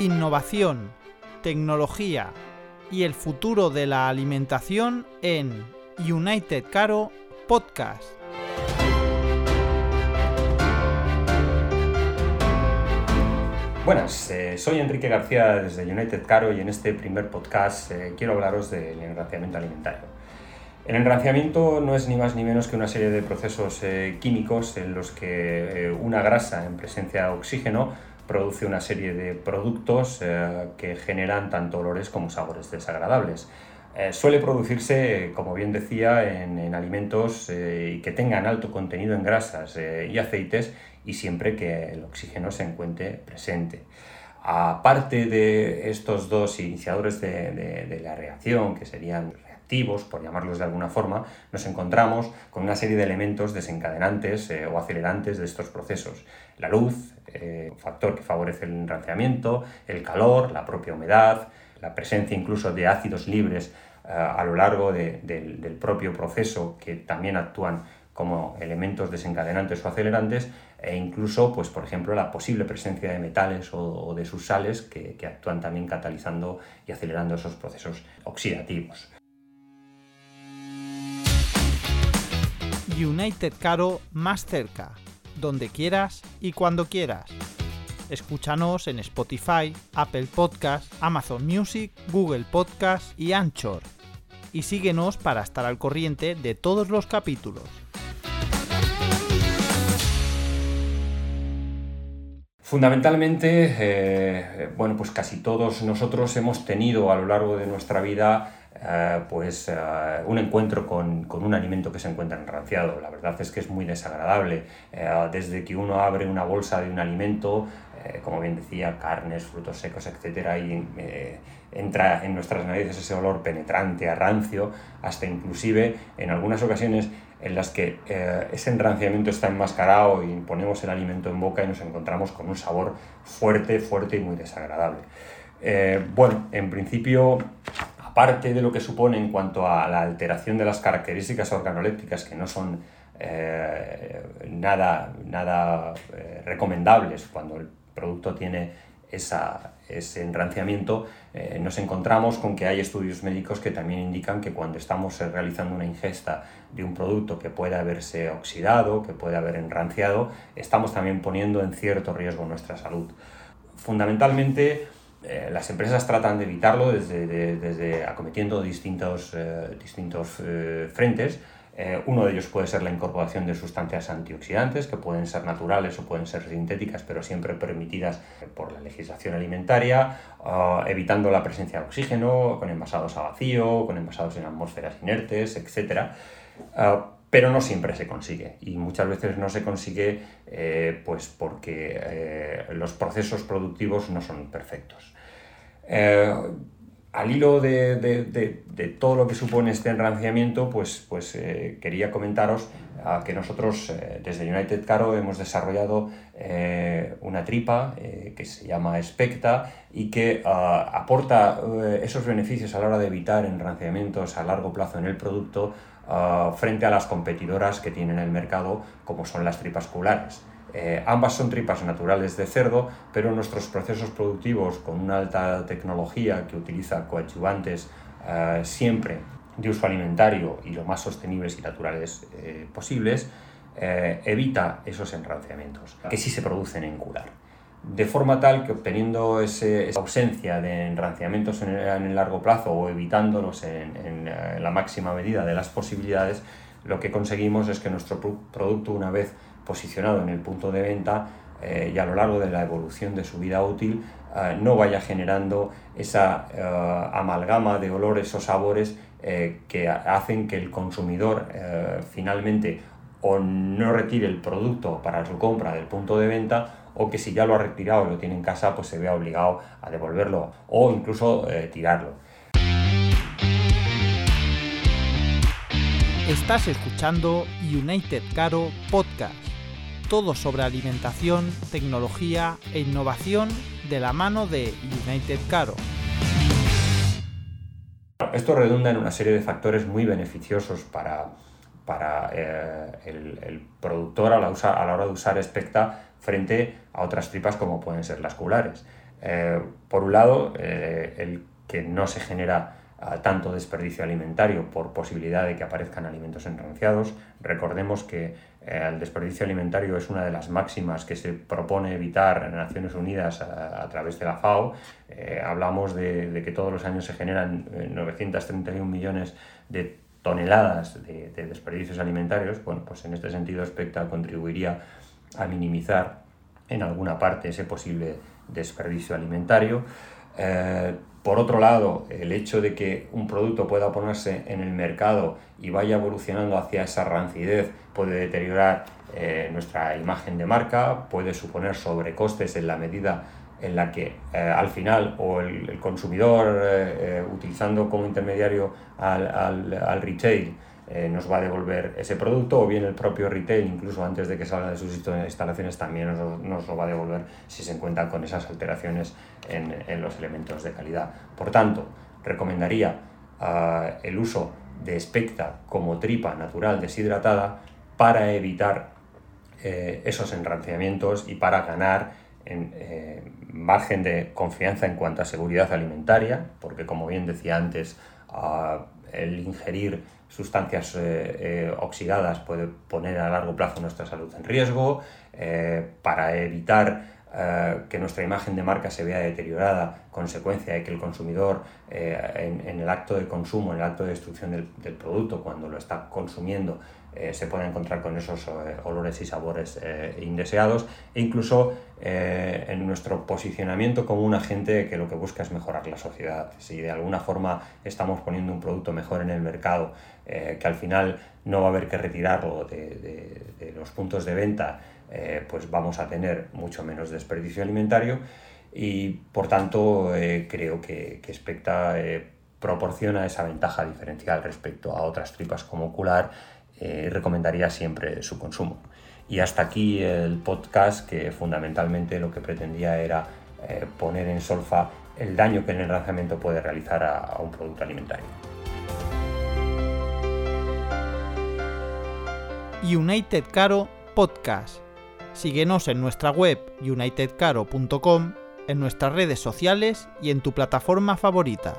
innovación, tecnología y el futuro de la alimentación en United Caro Podcast. Buenas, eh, soy Enrique García desde United Caro y en este primer podcast eh, quiero hablaros del enraciamiento alimentario. El enraciamiento no es ni más ni menos que una serie de procesos eh, químicos en los que una grasa en presencia de oxígeno produce una serie de productos que generan tanto olores como sabores desagradables. suele producirse, como bien decía, en, alimentos que tengan alto contenido en grasas y aceites y siempre que el oxígeno se encuentre presente. Aparte de estos dos iniciadores de, la reacción, que serían por llamarlos de alguna forma, nos encontramos con una serie de elementos desencadenantes eh, o acelerantes de estos procesos. La luz, eh, factor que favorece el enranciamiento, el calor, la propia humedad, la presencia incluso de ácidos libres eh, a lo largo del propio proceso que también actúan como elementos desencadenantes o acelerantes e incluso, pues, por ejemplo, la posible presencia de metales o, de sus sales que actúan también catalizando y acelerando esos procesos oxidativos. United Caro más cerca, donde quieras y cuando quieras. Escúchanos en Spotify, Apple Podcast, Amazon Music, Google Podcast y Anchor. Y síguenos para estar al corriente de todos los capítulos. Fundamentalmente, eh, bueno, pues casi todos nosotros hemos tenido a lo largo de nuestra vida eh, pues eh, un encuentro con, con, un alimento que se encuentra enranciado. La verdad es que es muy desagradable. desde que uno abre una bolsa de un alimento, como bien decía, carnes, frutos secos, etcétera, y entra en nuestras narices ese olor penetrante a rancio, hasta inclusive en algunas ocasiones en las que eh, ese enranciamiento está enmascarado y ponemos el alimento en boca y nos encontramos con un sabor fuerte, fuerte y muy desagradable. Eh, bueno, en principio, aparte de lo que supone en cuanto a la alteración de las características organolépticas que no son eh, nada, nada recomendables cuando el producto tiene ese enranciamiento, eh, nos encontramos con que hay estudios médicos que también indican que cuando estamos realizando una ingesta de un producto que puede haberse oxidado, que puede haber enranciado, estamos también poniendo en cierto riesgo nuestra salud. Fundamentalmente, eh, las empresas tratan de evitarlo desde, desde acometiendo distintos, eh, distintos frentes, eh, uno de ellos puede ser la incorporación de sustancias antioxidantes, que pueden ser naturales o pueden ser sintéticas, pero siempre permitidas por la legislación alimentaria, evitando la presencia de oxígeno, con envasados a vacío, con envasados en atmósferas inertes, etc. Pero no siempre se consigue. Y muchas veces no se consigue eh, pues porque eh, los procesos productivos no son perfectos. Al hilo de, todo lo que supone este enranciamiento, pues, pues eh, quería comentaros que nosotros eh, desde United Caro hemos desarrollado eh, una tripa que se llama Specta y que ah, aporta esos beneficios a la hora de evitar enranciamientos a largo plazo en el producto ah, frente a las competidoras que tienen el mercado como son las tripas culares. Eh, ambas son tripas naturales de cerdo, pero nuestros procesos productivos con una alta tecnología que utiliza coadyuvantes eh, siempre de uso alimentario y lo más sostenibles y naturales eh, posibles, evita esos enranciamientos que sí se producen en curar. De forma tal que obteniendo esa ausencia de enranciamientos en el, largo plazo o evitándolos en la máxima medida de las posibilidades, lo que conseguimos es que nuestro producto, una vez posicionado en el punto de venta eh, y a lo largo de la evolución de su vida útil eh, no vaya generando esa eh, amalgama de olores o sabores que hacen que el consumidor finalmente o no retire el producto para su compra del punto de venta o que si ya lo ha retirado y lo tiene en casa pues se vea obligado a devolverlo o incluso tirarlo. Estás escuchando United Caro Podcast todo sobre alimentación, tecnología e innovación de la mano de United Caro. Esto redunda en una serie de factores muy beneficiosos para, para eh, el, productor a la, a la, hora de usar Specta frente a otras tripas como pueden ser las culares. por un lado, el que no se genera tanto desperdicio alimentario por posibilidad de que aparezcan alimentos enranciados. Recordemos que eh, el desperdicio alimentario es una de las máximas que se propone evitar en Naciones Unidas a, través de la FAO. Eh, hablamos de, que todos los años se generan 931 eh, millones de toneladas de, desperdicios alimentarios. Bueno, pues en este sentido Specta contribuiría a minimizar en alguna parte ese posible desperdicio alimentario. Por otro lado, el hecho de que un producto pueda ponerse en el mercado y vaya evolucionando hacia esa rancidez puede deteriorar eh, nuestra imagen de marca, puede suponer sobrecostes en la medida en la que eh, al final o el, consumidor eh, utilizando como intermediario al, al retail eh, nos va a devolver ese producto o bien el propio retail, incluso antes de que salga de sus instalaciones, también nos, lo va a devolver si se encuentran con esas alteraciones en, los elementos de calidad. Por tanto, recomendaría ah, el uso de Specta como tripa natural deshidratada para evitar eh, esos enranciamientos y para ganar en eh, margen de confianza en cuanto a seguridad alimentaria, porque como bien decía antes, ah, el ingerir sustancias eh, eh, oxidadas puede poner a largo plazo nuestra salud en riesgo, eh, para evitar que nuestra imagen de marca se vea deteriorada, consecuencia de que el consumidor en, el acto de consumo, en el acto de destrucción del producto, cuando lo está consumiendo, eh, se puede encontrar con esos eh, olores y sabores eh, indeseados e incluso en nuestro posicionamiento como un agente que lo que busca es mejorar la sociedad. Si de alguna forma estamos poniendo un producto mejor en el mercado, que al final no va a haber que retirarlo de, los puntos de venta, pues vamos a tener mucho menos desperdicio alimentario y por tanto creo que, que Specta proporciona esa ventaja diferencial respecto a otras tripas como ocular eh, recomendaría siempre su consumo. Y hasta aquí el podcast que fundamentalmente lo que pretendía era eh, poner en solfa el daño que el enraizamiento puede realizar a, un producto alimentario. United Caro Podcast. Síguenos en nuestra web unitedcaro.com, en nuestras redes sociales y en tu plataforma favorita.